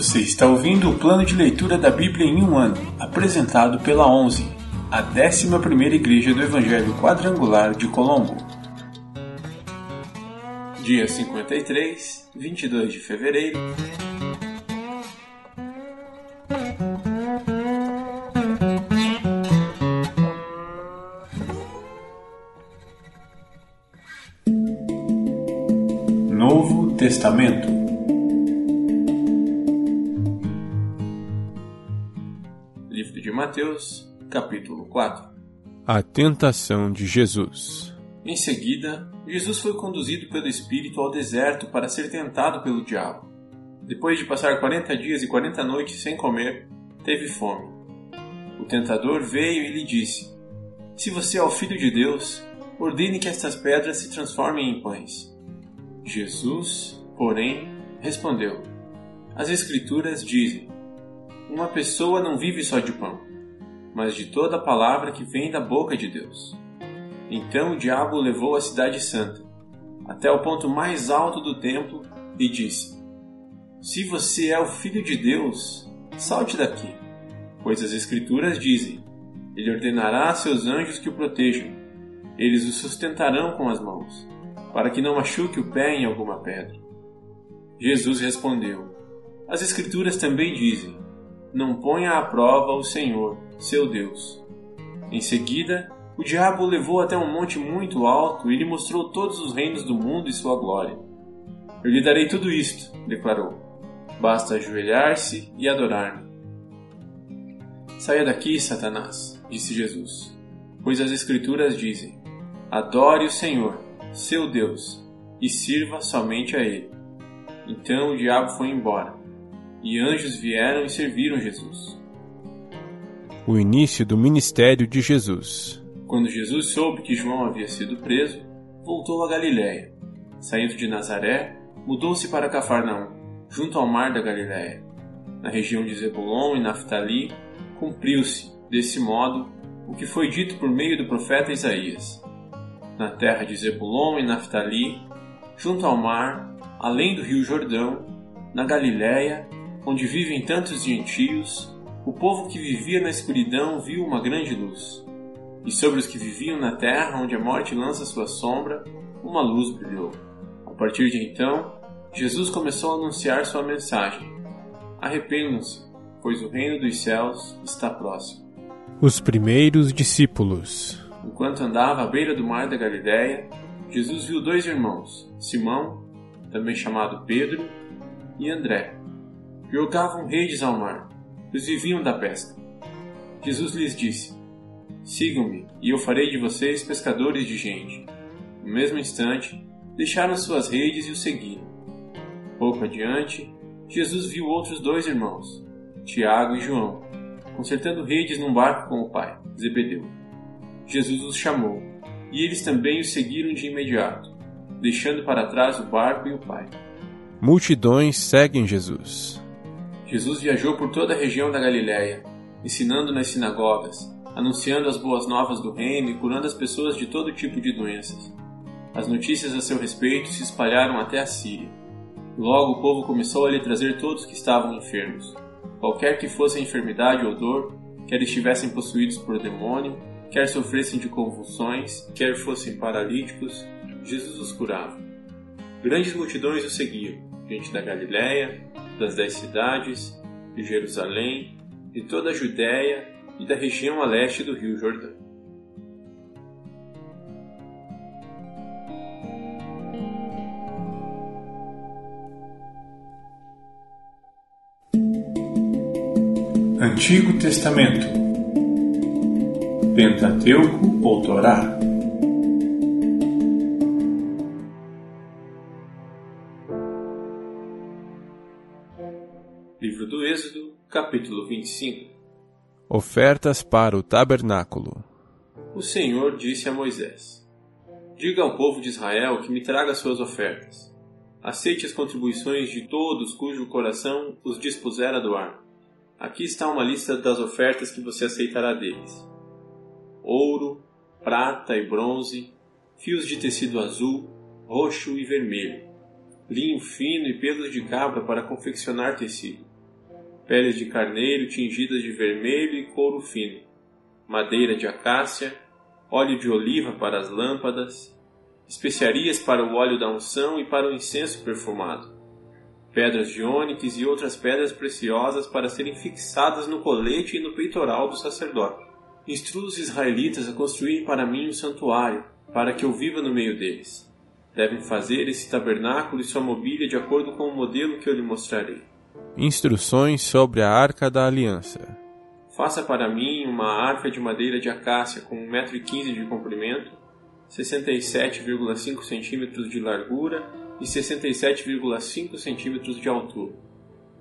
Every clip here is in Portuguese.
Você está ouvindo o plano de leitura da Bíblia em um ano, apresentado pela 11, a 11 Igreja do Evangelho Quadrangular de Colombo. Dia 53, 22 de fevereiro. Novo Testamento Livro de Mateus, capítulo 4 A tentação de Jesus. Em seguida, Jesus foi conduzido pelo Espírito ao deserto para ser tentado pelo diabo. Depois de passar quarenta dias e quarenta noites sem comer, teve fome. O tentador veio e lhe disse: Se você é o filho de Deus, ordene que estas pedras se transformem em pães. Jesus, porém, respondeu: As Escrituras dizem: Uma pessoa não vive só de pão, mas de toda a palavra que vem da boca de Deus. Então o diabo levou à cidade santa, até o ponto mais alto do templo, e disse: Se você é o filho de Deus, salte daqui, pois as Escrituras dizem: Ele ordenará a seus anjos que o protejam, eles o sustentarão com as mãos, para que não machuque o pé em alguma pedra. Jesus respondeu: As Escrituras também dizem: Não ponha à prova o Senhor, seu Deus. Em seguida, o diabo o levou até um monte muito alto e lhe mostrou todos os reinos do mundo e sua glória. Eu lhe darei tudo isto, declarou. Basta ajoelhar-se e adorar-me. Saia daqui, Satanás, disse Jesus, pois as Escrituras dizem: Adore o Senhor, seu Deus, e sirva somente a Ele. Então o diabo foi embora, e anjos vieram e serviram Jesus. O início do ministério de Jesus. Quando Jesus soube que João havia sido preso, voltou a Galiléia. Saindo de Nazaré, mudou-se para Cafarnaum, junto ao mar da Galiléia. Na região de Zebulon e Naftali, cumpriu-se, desse modo, o que foi dito por meio do profeta Isaías. Na terra de Zebulon e Naftali, junto ao mar, além do rio Jordão, na Galiléia, onde vivem tantos gentios, o povo que vivia na escuridão viu uma grande luz. E sobre os que viviam na terra onde a morte lança sua sombra, uma luz brilhou. A partir de então, Jesus começou a anunciar sua mensagem: Arrependam-se, pois o reino dos céus está próximo. Os primeiros discípulos. Enquanto andava à beira do mar da Galiléia, Jesus viu dois irmãos, Simão, também chamado Pedro, e André. Jogavam redes ao mar, pois viviam da pesca. Jesus lhes disse: Sigam-me, e eu farei de vocês pescadores de gente. No mesmo instante, deixaram suas redes e o seguiram. Pouco adiante, Jesus viu outros dois irmãos, Tiago e João, consertando redes num barco com o pai, Zebedeu. Jesus os chamou, e eles também o seguiram de imediato, deixando para trás o barco e o pai. Multidões seguem Jesus. Jesus viajou por toda a região da Galiléia, ensinando nas sinagogas, anunciando as boas novas do reino e curando as pessoas de todo tipo de doenças. As notícias a seu respeito se espalharam até a Síria. Logo o povo começou a lhe trazer todos que estavam enfermos, qualquer que fosse a enfermidade ou dor, quer estivessem possuídos por demônio, quer sofressem de convulsões, quer fossem paralíticos, Jesus os curava. Grandes multidões o seguiam, gente da Galiléia, das dez cidades, de Jerusalém, de toda a Judéia e da região a leste do rio Jordão. Antigo Testamento Pentateuco ou Torá Livro do Êxodo, capítulo 25 Ofertas para o tabernáculo. O Senhor disse a Moisés: Diga ao povo de Israel que me traga suas ofertas. Aceite as contribuições de todos cujo coração os dispuser a doar. Aqui está uma lista das ofertas que você aceitará deles: ouro, prata e bronze, fios de tecido azul, roxo e vermelho, linho fino e pelos de cabra para confeccionar tecido, peles de carneiro tingidas de vermelho e couro fino, madeira de acácia, óleo de oliva para as lâmpadas, especiarias para o óleo da unção e para o incenso perfumado, pedras de ônix e outras pedras preciosas para serem fixadas no colete e no peitoral do sacerdote. Instrua os israelitas a construírem para mim um santuário, para que eu viva no meio deles. Devem fazer esse tabernáculo e sua mobília de acordo com o modelo que eu lhe mostrarei. Instruções sobre a Arca da Aliança. Faça para mim uma arca de madeira de acácia com 1,15m de comprimento, 67,5 cm de largura e 67,5 cm de altura.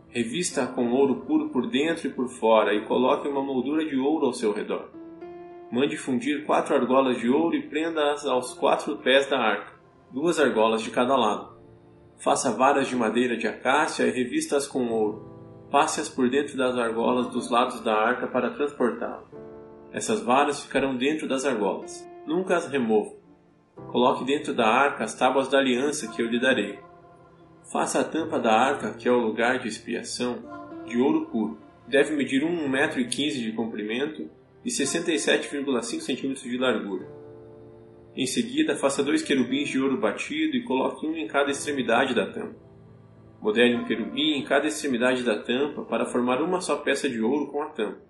Revista-a com ouro puro por dentro e por fora e coloque uma moldura de ouro ao seu redor. Mande fundir quatro argolas de ouro e prenda-as aos quatro pés da arca, duas argolas de cada lado. Faça varas de madeira de acácia e revista-as com ouro. Passe-as por dentro das argolas dos lados da arca para transportá-la. Essas varas ficarão dentro das argolas. Nunca as remova. Coloque dentro da arca as tábuas da aliança que eu lhe darei. Faça a tampa da arca, que é o lugar de expiação, de ouro puro. Deve medir 1,15 metro de comprimento e 67,5 cm de largura. Em seguida, faça dois querubins de ouro batido e coloque um em cada extremidade da tampa. Modele um querubim em cada extremidade da tampa para formar uma só peça de ouro com a tampa.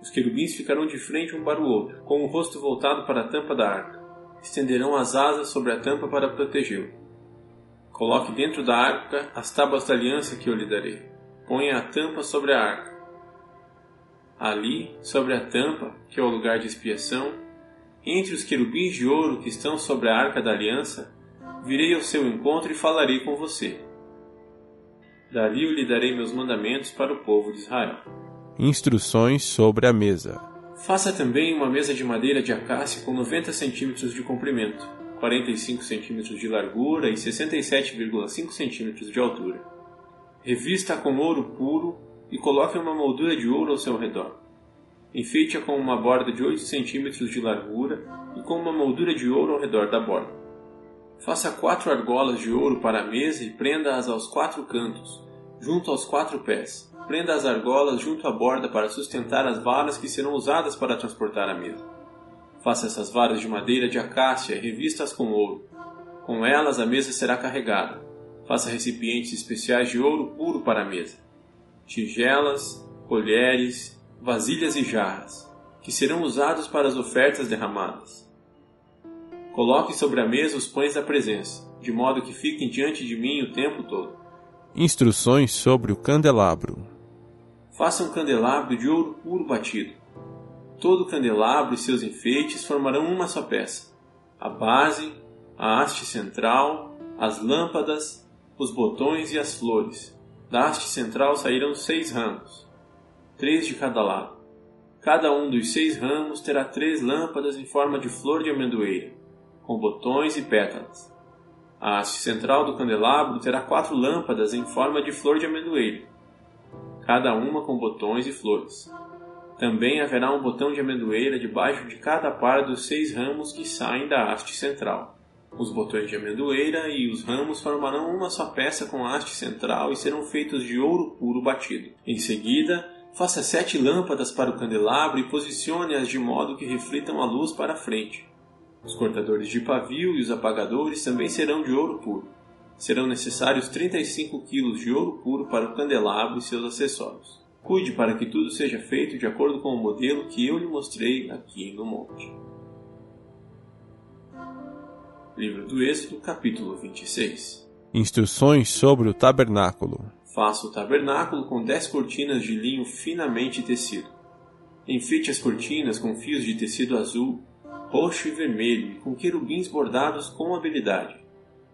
Os querubins ficarão de frente um para o outro, com o rosto voltado para a tampa da arca. Estenderão as asas sobre a tampa para protegê-lo. Coloque dentro da arca as tábuas da aliança que eu lhe darei. Ponha a tampa sobre a arca Ali, sobre a tampa, que é o lugar de expiação, entre os querubins de ouro que estão sobre a arca da aliança, virei ao seu encontro e falarei com você. Dali eu lhe darei meus mandamentos para o povo de Israel. Instruções sobre a mesa. Faça também uma mesa de madeira de acácia com 90 centímetros de comprimento, 45 centímetros de largura e 67,5 centímetros de altura. Revista com ouro puro e coloque uma moldura de ouro ao seu redor. Enfeite-a com uma borda de 8 centímetros de largura e com uma moldura de ouro ao redor da borda. Faça quatro argolas de ouro para a mesa e prenda-as aos quatro cantos, junto aos quatro pés. Prenda as argolas junto à borda para sustentar as varas que serão usadas para transportar a mesa. Faça essas varas de madeira de acácia e revista-as com ouro. Com elas a mesa será carregada. Faça recipientes especiais de ouro puro para a mesa tigelas, colheres, vasilhas e jarras, que serão usados para as ofertas derramadas. Coloque sobre a mesa os pães da presença, de modo que fiquem diante de mim o tempo todo. Instruções sobre o candelabro. Faça um candelabro de ouro puro batido. Todo o candelabro e seus enfeites formarão uma só peça. A base, a haste central, as lâmpadas, os botões e as flores, da haste central saíram seis ramos, três de cada lado. Cada um dos seis ramos terá três lâmpadas em forma de flor de amendoeira, com botões e pétalas. A haste central do candelabro terá quatro lâmpadas em forma de flor de amendoeira, cada uma com botões e flores. Também haverá um botão de amendoeira debaixo de cada par dos seis ramos que saem da haste central. Os botões de amendoeira e os ramos formarão uma só peça com a haste central e serão feitos de ouro puro batido. Em seguida, faça sete lâmpadas para o candelabro e posicione-as de modo que reflitam a luz para a frente. Os cortadores de pavio e os apagadores também serão de ouro puro. Serão necessários 35 kg de ouro puro para o candelabro e seus acessórios. Cuide para que tudo seja feito de acordo com o modelo que eu lhe mostrei aqui no monte. Livro do Êxodo, capítulo 26. Instruções sobre o tabernáculo. Faça o tabernáculo com dez cortinas de linho finamente tecido. Enfeite as cortinas com fios de tecido azul, roxo e vermelho e com querubins bordados com habilidade.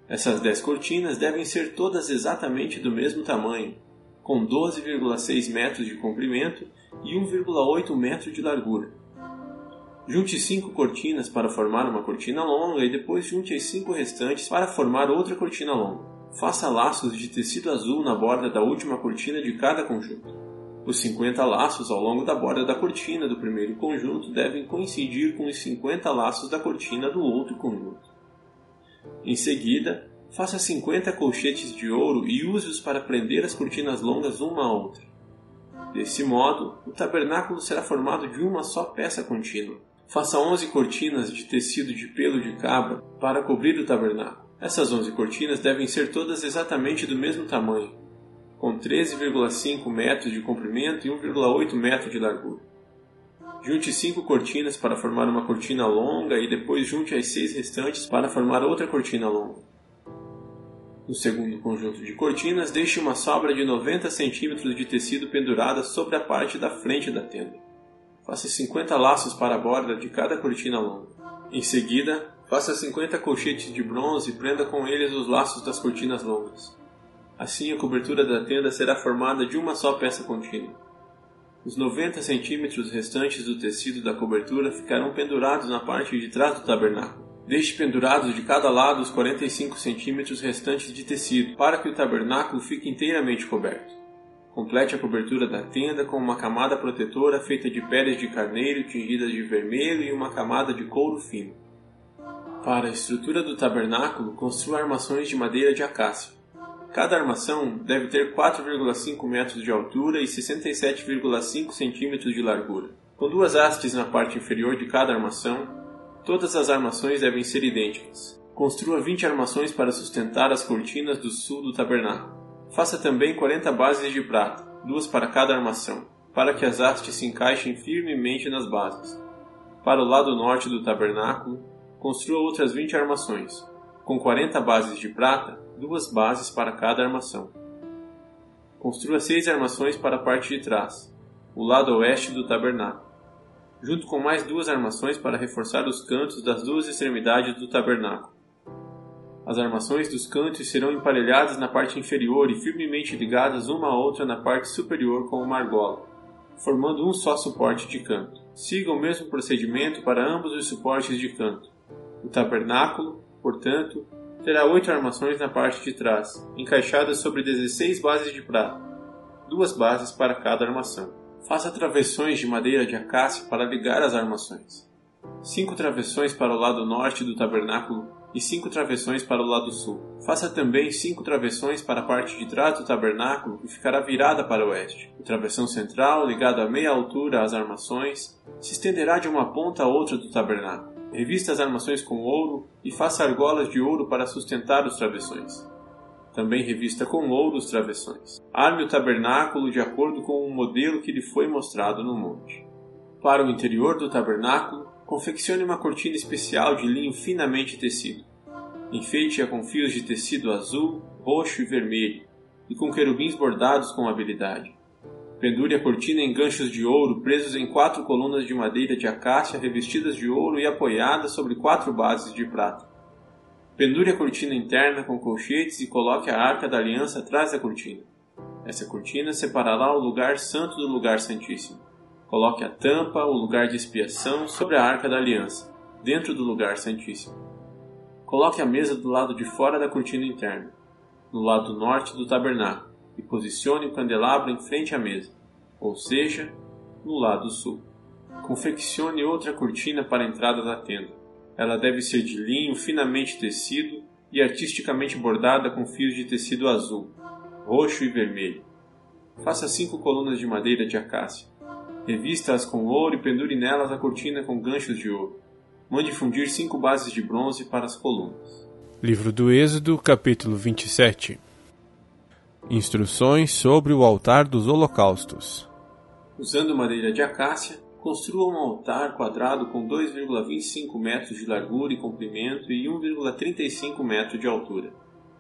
Essas dez cortinas devem ser todas exatamente do mesmo tamanho, com 12,6 metros de comprimento e 1,8 metro de largura Junte cinco cortinas para formar uma cortina longa e depois junte as cinco restantes para formar outra cortina longa. Faça laços de tecido azul na borda da última cortina de cada conjunto. Os 50 laços ao longo da borda da cortina do primeiro conjunto devem coincidir com os 50 laços da cortina do outro conjunto. Em seguida, faça 50 colchetes de ouro e use-os para prender as cortinas longas uma à outra. Desse modo, o tabernáculo será formado de uma só peça contínua. Faça 11 cortinas de tecido de pelo de cabra para cobrir o tabernáculo. Essas 11 cortinas devem ser todas exatamente do mesmo tamanho, com 13,5 metros de comprimento e 1,8 metro de largura. Junte cinco cortinas para formar uma cortina longa e depois junte as seis restantes para formar outra cortina longa. No segundo conjunto de cortinas, deixe uma sobra de 90 centímetros de tecido pendurada sobre a parte da frente da tenda. Faça 50 laços para a borda de cada cortina longa. Em seguida, faça 50 colchetes de bronze e prenda com eles os laços das cortinas longas. Assim, a cobertura da tenda será formada de uma só peça contínua. Os 90 centímetros restantes do tecido da cobertura ficarão pendurados na parte de trás do tabernáculo. Deixe pendurados de cada lado os 45 centímetros restantes de tecido, para que o tabernáculo fique inteiramente coberto. Complete a cobertura da tenda com uma camada protetora feita de peles de carneiro tingidas de vermelho e uma camada de couro fino. Para a estrutura do tabernáculo, construa armações de madeira de acácia. Cada armação deve ter 4,5 metros de altura e 67,5 centímetros de largura. Com duas hastes na parte inferior de cada armação, Todas as armações devem ser idênticas. Construa 20 armações para sustentar as cortinas do sul do tabernáculo. Faça também 40 bases de prata, duas para cada armação, para que as hastes se encaixem firmemente nas bases. Para o lado norte do tabernáculo, construa outras 20 armações, com 40 bases de prata, duas bases para cada armação. Construa seis armações para a parte de trás, o lado oeste do tabernáculo junto com mais duas armações para reforçar os cantos das duas extremidades do tabernáculo. As armações dos cantos serão emparelhadas na parte inferior e firmemente ligadas uma à outra na parte superior com uma argola, formando um só suporte de canto. Siga o mesmo procedimento para ambos os suportes de canto. O tabernáculo, portanto, terá oito armações na parte de trás, encaixadas sobre 16 bases de prata, duas bases para cada armação. Faça travessões de madeira de acácia para ligar as armações. Cinco travessões para o lado norte do tabernáculo e cinco travessões para o lado sul. Faça também cinco travessões para a parte de trás do tabernáculo e ficará virada para o oeste. O travessão central, ligado a meia altura às armações, se estenderá de uma ponta a outra do tabernáculo. Revista as armações com ouro e faça argolas de ouro para sustentar os travessões também revista com ouro os travessões. Arme o tabernáculo de acordo com o modelo que lhe foi mostrado no monte. Para o interior do tabernáculo, confeccione uma cortina especial de linho finamente tecido. Enfeite-a com fios de tecido azul, roxo e vermelho, e com querubins bordados com habilidade. Pendure a cortina em ganchos de ouro presos em quatro colunas de madeira de acácia revestidas de ouro e apoiadas sobre quatro bases de prata. Pendure a cortina interna com colchetes e coloque a arca da aliança atrás da cortina. Essa cortina separará o lugar santo do lugar santíssimo. Coloque a tampa, o lugar de expiação, sobre a arca da aliança, dentro do lugar santíssimo. Coloque a mesa do lado de fora da cortina interna, no lado norte do tabernáculo, e posicione o candelabro em frente à mesa, ou seja, no lado sul. Confeccione outra cortina para a entrada da tenda ela deve ser de linho finamente tecido e artisticamente bordada com fios de tecido azul, roxo e vermelho. Faça cinco colunas de madeira de acácia. Revista-as com ouro e pendure nelas a cortina com ganchos de ouro. Mande fundir cinco bases de bronze para as colunas. Livro do Êxodo, capítulo 27 Instruções sobre o altar dos holocaustos. Usando madeira de acácia, Construa um altar quadrado com 2,25 metros de largura e comprimento e 1,35 metros de altura.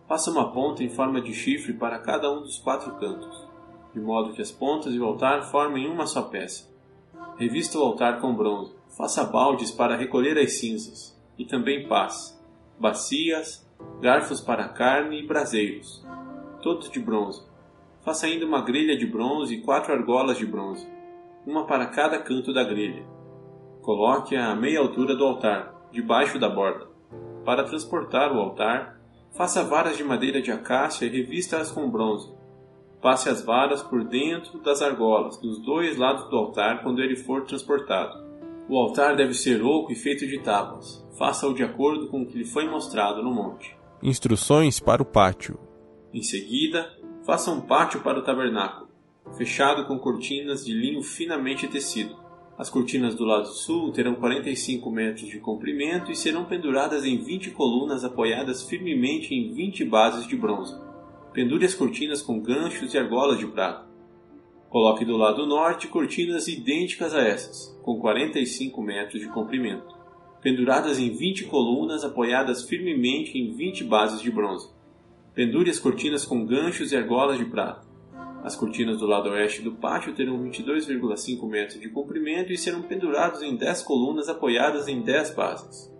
Faça uma ponta em forma de chifre para cada um dos quatro cantos, de modo que as pontas e o altar formem uma só peça. Revista o altar com bronze. Faça baldes para recolher as cinzas, e também pás, bacias, garfos para carne e braseiros, todos de bronze. Faça ainda uma grelha de bronze e quatro argolas de bronze uma para cada canto da grelha. Coloque-a à meia altura do altar, debaixo da borda. Para transportar o altar, faça varas de madeira de acácia e revista-as com bronze. Passe as varas por dentro das argolas, dos dois lados do altar, quando ele for transportado. O altar deve ser oco e feito de tábuas. Faça-o de acordo com o que lhe foi mostrado no monte. Instruções para o pátio. Em seguida, faça um pátio para o tabernáculo fechado com cortinas de linho finamente tecido. As cortinas do lado sul terão 45 metros de comprimento e serão penduradas em 20 colunas apoiadas firmemente em 20 bases de bronze. Pendure as cortinas com ganchos e argolas de prata. Coloque do lado norte cortinas idênticas a essas, com 45 metros de comprimento, penduradas em 20 colunas apoiadas firmemente em 20 bases de bronze. Pendure as cortinas com ganchos e argolas de prata. As cortinas do lado oeste do pátio terão 22,5 metros de comprimento e serão penduradas em 10 colunas apoiadas em 10 bases.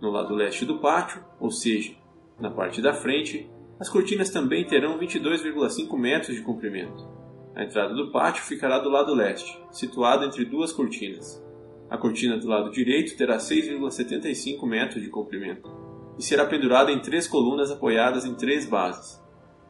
No lado leste do pátio, ou seja, na parte da frente, as cortinas também terão 22,5 metros de comprimento. A entrada do pátio ficará do lado leste, situada entre duas cortinas. A cortina do lado direito terá 6,75 metros de comprimento e será pendurada em três colunas apoiadas em três bases.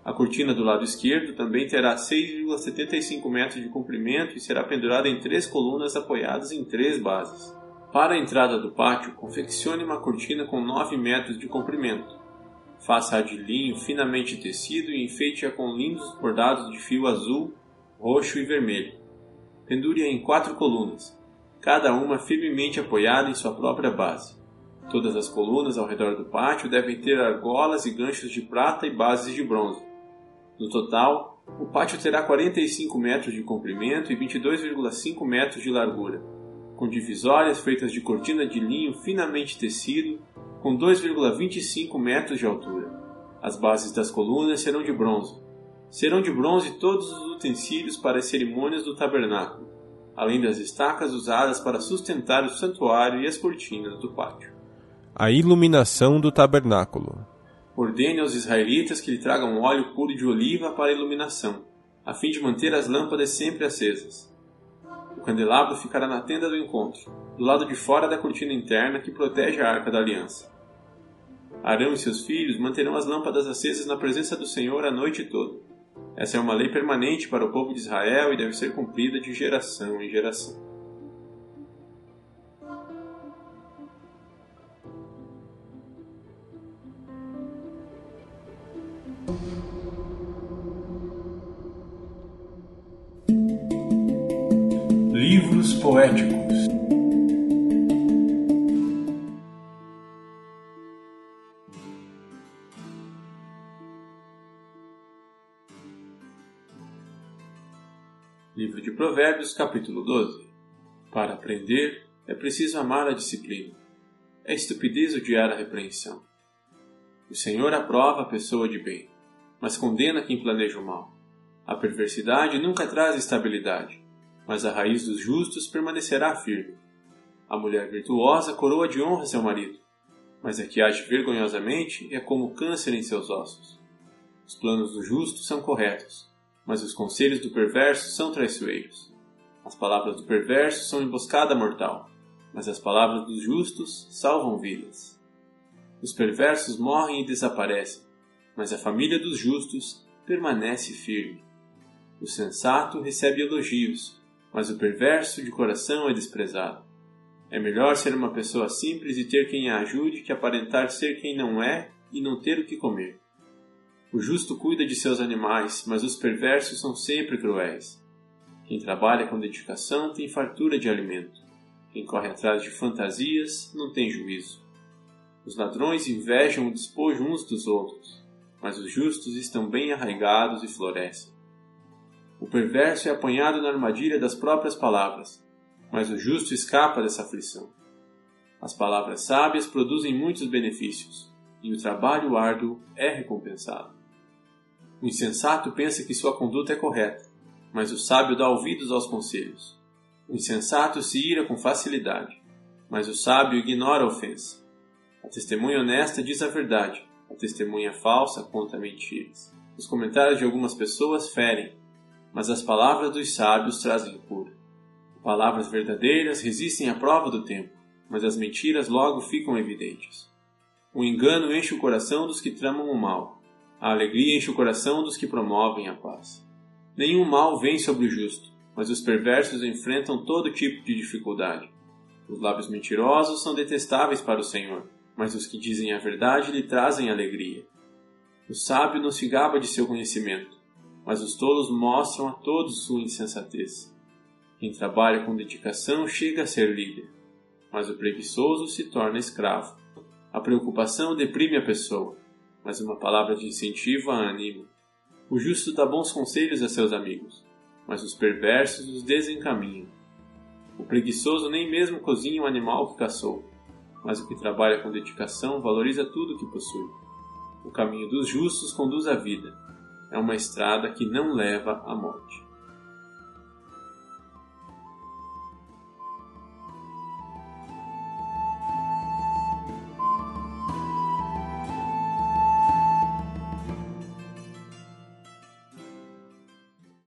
A cortina do lado esquerdo também terá 6,75 metros de comprimento e será pendurada em três colunas apoiadas em três bases. Para a entrada do pátio, confeccione uma cortina com 9 metros de comprimento. Faça-a de linho finamente tecido e enfeite-a com lindos bordados de fio azul, roxo e vermelho. Pendure-a em quatro colunas, cada uma firmemente apoiada em sua própria base. Todas as colunas ao redor do pátio devem ter argolas e ganchos de prata e bases de bronze. No total, o pátio terá 45 metros de comprimento e 22,5 metros de largura, com divisórias feitas de cortina de linho finamente tecido, com 2,25 metros de altura. As bases das colunas serão de bronze. Serão de bronze todos os utensílios para as cerimônias do tabernáculo, além das estacas usadas para sustentar o santuário e as cortinas do pátio. A iluminação do tabernáculo. Ordene aos israelitas que lhe tragam óleo puro de oliva para a iluminação, a fim de manter as lâmpadas sempre acesas. O candelabro ficará na tenda do encontro, do lado de fora da cortina interna que protege a arca da aliança. Arão e seus filhos manterão as lâmpadas acesas na presença do Senhor a noite toda. Essa é uma lei permanente para o povo de Israel e deve ser cumprida de geração em geração. Livros poéticos Livro de Provérbios, capítulo 12 Para aprender, é preciso amar a disciplina. É estupidez odiar a repreensão. O Senhor aprova a pessoa de bem, mas condena quem planeja o mal. A perversidade nunca traz estabilidade mas a raiz dos justos permanecerá firme. A mulher virtuosa coroa de honra seu marido, mas a que age vergonhosamente é como câncer em seus ossos. Os planos do justo são corretos, mas os conselhos do perverso são traiçoeiros. As palavras do perverso são emboscada mortal, mas as palavras dos justos salvam vidas. Os perversos morrem e desaparecem, mas a família dos justos permanece firme. O sensato recebe elogios, mas o perverso de coração é desprezado. É melhor ser uma pessoa simples e ter quem a ajude que aparentar ser quem não é e não ter o que comer. O justo cuida de seus animais, mas os perversos são sempre cruéis. Quem trabalha com dedicação tem fartura de alimento. Quem corre atrás de fantasias não tem juízo. Os ladrões invejam o despojo uns dos outros, mas os justos estão bem arraigados e florescem. O perverso é apanhado na armadilha das próprias palavras, mas o justo escapa dessa aflição. As palavras sábias produzem muitos benefícios, e o trabalho árduo é recompensado. O insensato pensa que sua conduta é correta, mas o sábio dá ouvidos aos conselhos. O insensato se ira com facilidade, mas o sábio ignora a ofensa. A testemunha honesta diz a verdade, a testemunha falsa conta mentiras. Os comentários de algumas pessoas ferem, mas as palavras dos sábios trazem cura. Palavras verdadeiras resistem à prova do tempo, mas as mentiras logo ficam evidentes. O engano enche o coração dos que tramam o mal, a alegria enche o coração dos que promovem a paz. Nenhum mal vem sobre o justo, mas os perversos enfrentam todo tipo de dificuldade. Os lábios mentirosos são detestáveis para o Senhor, mas os que dizem a verdade lhe trazem alegria. O sábio não se gaba de seu conhecimento, mas os tolos mostram a todos sua insensatez. Quem trabalha com dedicação chega a ser líder, mas o preguiçoso se torna escravo. A preocupação deprime a pessoa, mas uma palavra de incentivo a anima. O justo dá bons conselhos a seus amigos, mas os perversos os desencaminham. O preguiçoso nem mesmo cozinha o animal que caçou, mas o que trabalha com dedicação valoriza tudo que possui. O caminho dos justos conduz à vida. É uma estrada que não leva à morte.